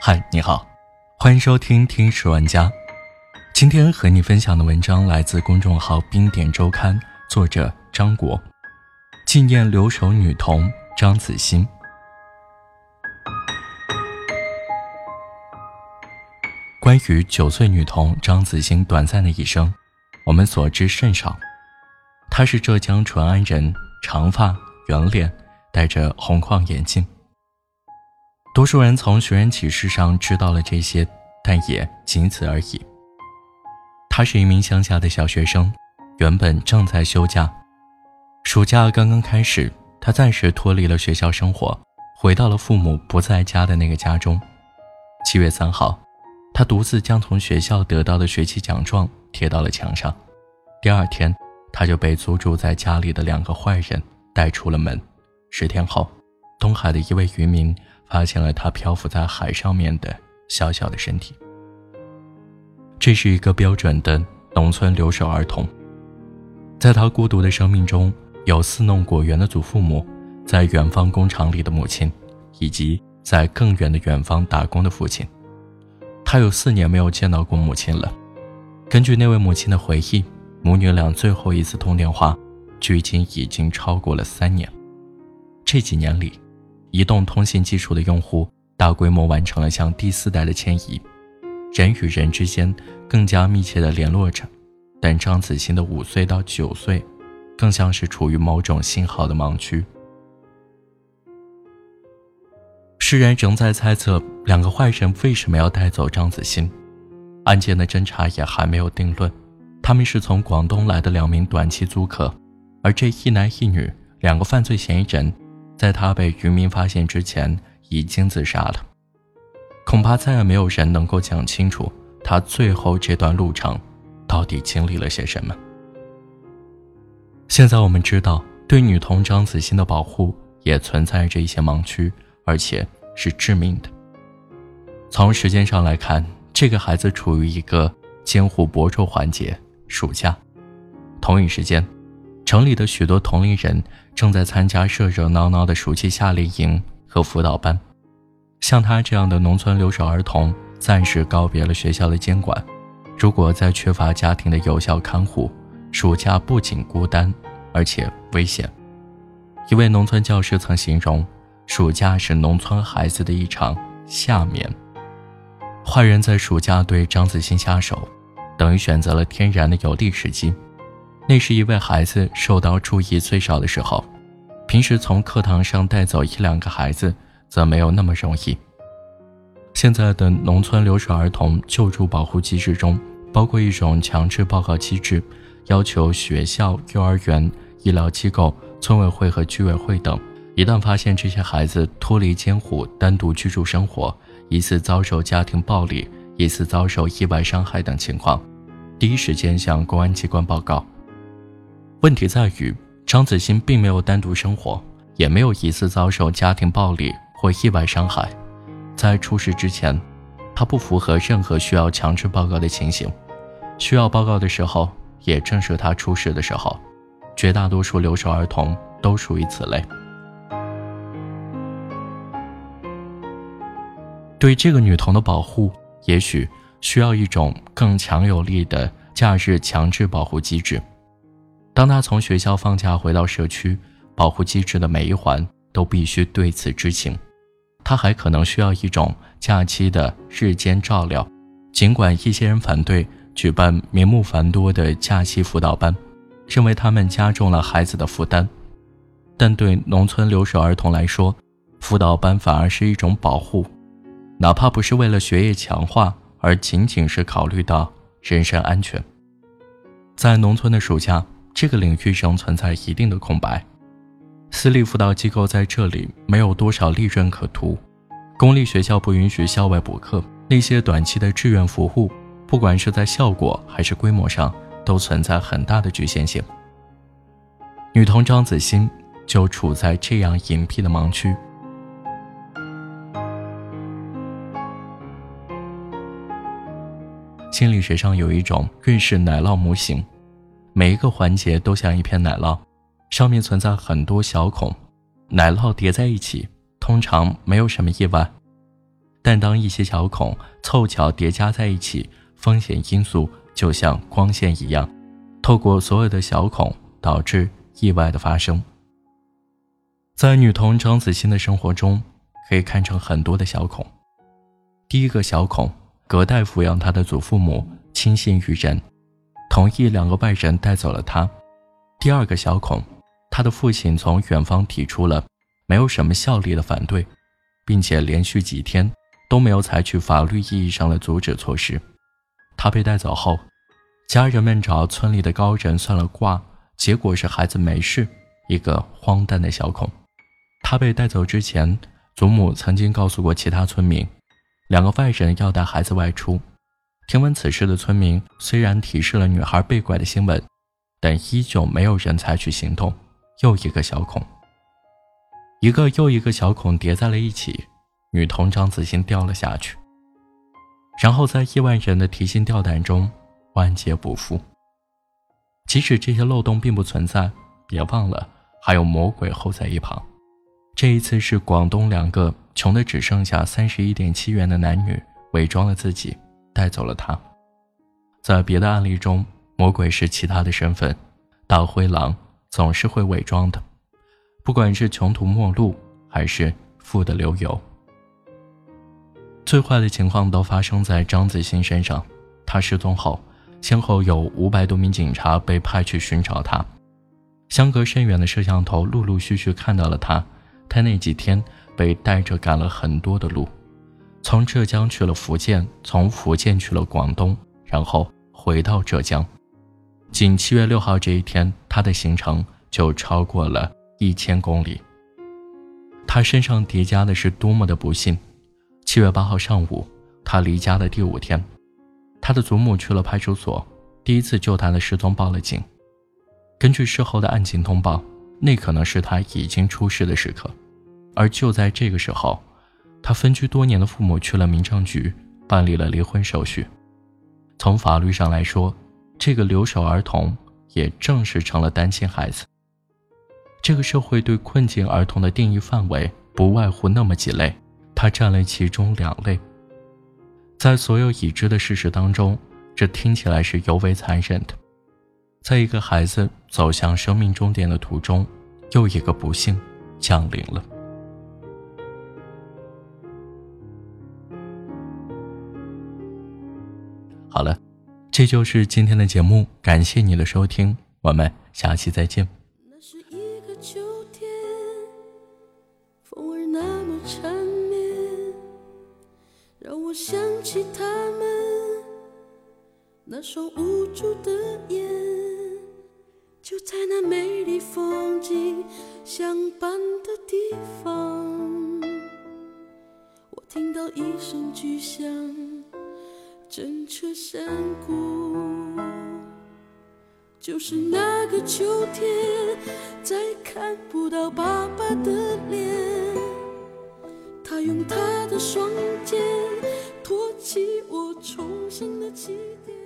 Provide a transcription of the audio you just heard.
嗨，你好，欢迎收听《听史玩家》。今天和你分享的文章来自公众号“冰点周刊”，作者张国，纪念留守女童张子欣。关于九岁女童张子欣短暂的一生，我们所知甚少。她是浙江淳安人，长发圆脸，戴着红框眼镜。多数人从寻人启事上知道了这些，但也仅此而已。他是一名乡下的小学生，原本正在休假，暑假刚刚开始，他暂时脱离了学校生活，回到了父母不在家的那个家中。七月三号，他独自将从学校得到的学期奖状贴到了墙上。第二天。他就被租住在家里的两个坏人带出了门。十天后，东海的一位渔民发现了他漂浮在海上面的小小的身体。这是一个标准的农村留守儿童，在他孤独的生命中，有四弄果园的祖父母，在远方工厂里的母亲，以及在更远的远方打工的父亲。他有四年没有见到过母亲了。根据那位母亲的回忆。母女俩最后一次通电话，距今已经超过了三年。这几年里，移动通信技术的用户大规模完成了向第四代的迁移，人与人之间更加密切的联络着。但张子欣的五岁到九岁，更像是处于某种信号的盲区。世人仍在猜测两个坏人为什么要带走张子欣，案件的侦查也还没有定论。他们是从广东来的两名短期租客，而这一男一女两个犯罪嫌疑人，在他被渔民发现之前已经自杀了。恐怕再也没有人能够讲清楚他最后这段路程到底经历了些什么。现在我们知道，对女童张子欣的保护也存在着一些盲区，而且是致命的。从时间上来看，这个孩子处于一个监护薄弱环节。暑假，同一时间，城里的许多同龄人正在参加热热闹闹的暑期夏令营和辅导班。像他这样的农村留守儿童，暂时告别了学校的监管。如果再缺乏家庭的有效看护，暑假不仅孤单，而且危险。一位农村教师曾形容，暑假是农村孩子的一场夏眠。坏人在暑假对张子欣下手。等于选择了天然的有利时机。那是一位孩子受到注意最少的时候，平时从课堂上带走一两个孩子，则没有那么容易。现在的农村留守儿童救助保护机制中，包括一种强制报告机制，要求学校、幼儿园、医疗机构、村委会和居委会等，一旦发现这些孩子脱离监护、单独居住生活，疑似遭受家庭暴力、疑似遭受意外伤害等情况。第一时间向公安机关报告。问题在于，张子欣并没有单独生活，也没有一次遭受家庭暴力或意外伤害。在出事之前，他不符合任何需要强制报告的情形。需要报告的时候，也正是他出事的时候。绝大多数留守儿童都属于此类。对这个女童的保护，也许。需要一种更强有力的假日强制保护机制。当他从学校放假回到社区，保护机制的每一环都必须对此知情。他还可能需要一种假期的日间照料。尽管一些人反对举办名目繁多的假期辅导班，认为他们加重了孩子的负担，但对农村留守儿童来说，辅导班反而是一种保护，哪怕不是为了学业强化。而仅仅是考虑到人身安全，在农村的暑假，这个领域仍存在一定的空白。私立辅导机构在这里没有多少利润可图，公立学校不允许校外补课，那些短期的志愿服务，不管是在效果还是规模上，都存在很大的局限性。女童张子欣就处在这样隐蔽的盲区。心理学上有一种瑞士奶酪模型，每一个环节都像一片奶酪，上面存在很多小孔，奶酪叠在一起，通常没有什么意外。但当一些小孔凑巧叠加在一起，风险因素就像光线一样，透过所有的小孔，导致意外的发生。在女童张子欣的生活中，可以看成很多的小孔。第一个小孔，隔代抚养她的祖父母轻信于人，同意两个外人带走了他。第二个小孔，他的父亲从远方提出了没有什么效力的反对，并且连续几天。都没有采取法律意义上的阻止措施。他被带走后，家人们找村里的高人算了卦，结果是孩子没事。一个荒诞的小孔。他被带走之前，祖母曾经告诉过其他村民，两个外人要带孩子外出。听闻此事的村民虽然提示了女孩被拐的新闻，但依旧没有人采取行动。又一个小孔，一个又一个小孔叠在了一起。女童张子欣掉了下去，然后在亿万人的提心吊胆中万劫不复。即使这些漏洞并不存在，别忘了还有魔鬼候在一旁。这一次是广东两个穷的只剩下三十一点七元的男女伪装了自己，带走了他。在别的案例中，魔鬼是其他的身份，大灰狼总是会伪装的，不管是穷途末路还是富得流油。最坏的情况都发生在张子欣身上。他失踪后，先后有五百多名警察被派去寻找他。相隔甚远的摄像头陆陆续续看到了他。他那几天被带着赶了很多的路，从浙江去了福建，从福建去了广东，然后回到浙江。仅七月六号这一天，他的行程就超过了一千公里。他身上叠加的是多么的不幸！七月八号上午，他离家的第五天，他的祖母去了派出所，第一次就他的失踪报了警。根据事后的案情通报，那可能是他已经出事的时刻。而就在这个时候，他分居多年的父母去了民政局办理了离婚手续。从法律上来说，这个留守儿童也正式成了单亲孩子。这个社会对困境儿童的定义范围不外乎那么几类。他占了其中两类。在所有已知的事实当中，这听起来是尤为残忍的。在一个孩子走向生命终点的途中，又一个不幸降临了。好了，这就是今天的节目，感谢你的收听，我们下期再见。那是一个秋天，风儿那么缠绵，让我想起他们那双无助的眼，就在那美丽风景相伴的地方，我听到一声巨响，震彻山谷。就是那个秋天，再看不到爸爸的脸，他用他的双肩。托起我重生的起点。